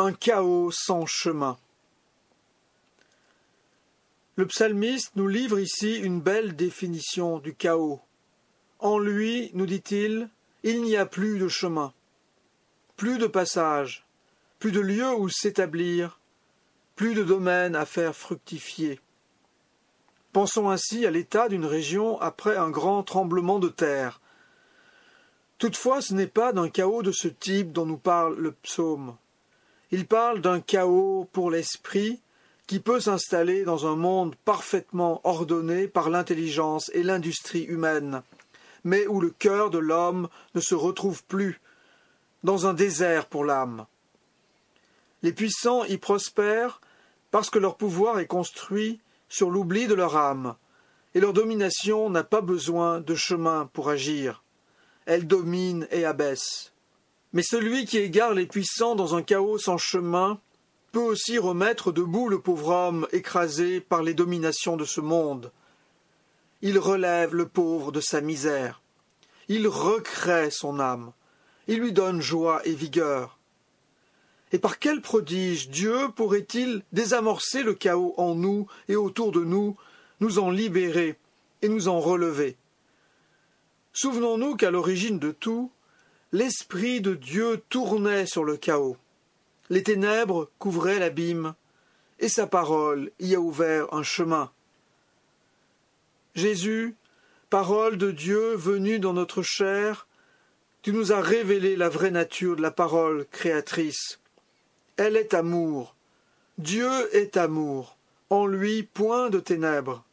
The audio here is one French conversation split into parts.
un chaos sans chemin. Le psalmiste nous livre ici une belle définition du chaos. En lui, nous dit-il, il n'y a plus de chemin, plus de passage, plus de lieu où s'établir, plus de domaine à faire fructifier. Pensons ainsi à l'état d'une région après un grand tremblement de terre. Toutefois, ce n'est pas d'un chaos de ce type dont nous parle le psaume. Il parle d'un chaos pour l'esprit qui peut s'installer dans un monde parfaitement ordonné par l'intelligence et l'industrie humaine, mais où le cœur de l'homme ne se retrouve plus, dans un désert pour l'âme. Les puissants y prospèrent parce que leur pouvoir est construit sur l'oubli de leur âme, et leur domination n'a pas besoin de chemin pour agir. Elle domine et abaisse. Mais celui qui égare les puissants dans un chaos sans chemin peut aussi remettre debout le pauvre homme écrasé par les dominations de ce monde. Il relève le pauvre de sa misère. Il recrée son âme. Il lui donne joie et vigueur. Et par quel prodige Dieu pourrait-il désamorcer le chaos en nous et autour de nous, nous en libérer et nous en relever? Souvenons-nous qu'à l'origine de tout, l'Esprit de Dieu tournait sur le chaos. Les ténèbres couvraient l'abîme, et sa parole y a ouvert un chemin. Jésus, parole de Dieu venue dans notre chair, tu nous as révélé la vraie nature de la parole créatrice. Elle est amour. Dieu est amour. En lui point de ténèbres.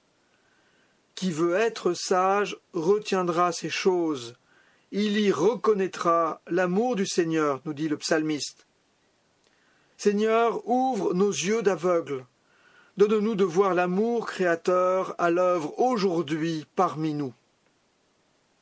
Qui veut être sage retiendra ces choses. Il y reconnaîtra l'amour du Seigneur, nous dit le psalmiste. Seigneur, ouvre nos yeux d'aveugle. Donne-nous de voir l'amour créateur à l'œuvre aujourd'hui parmi nous.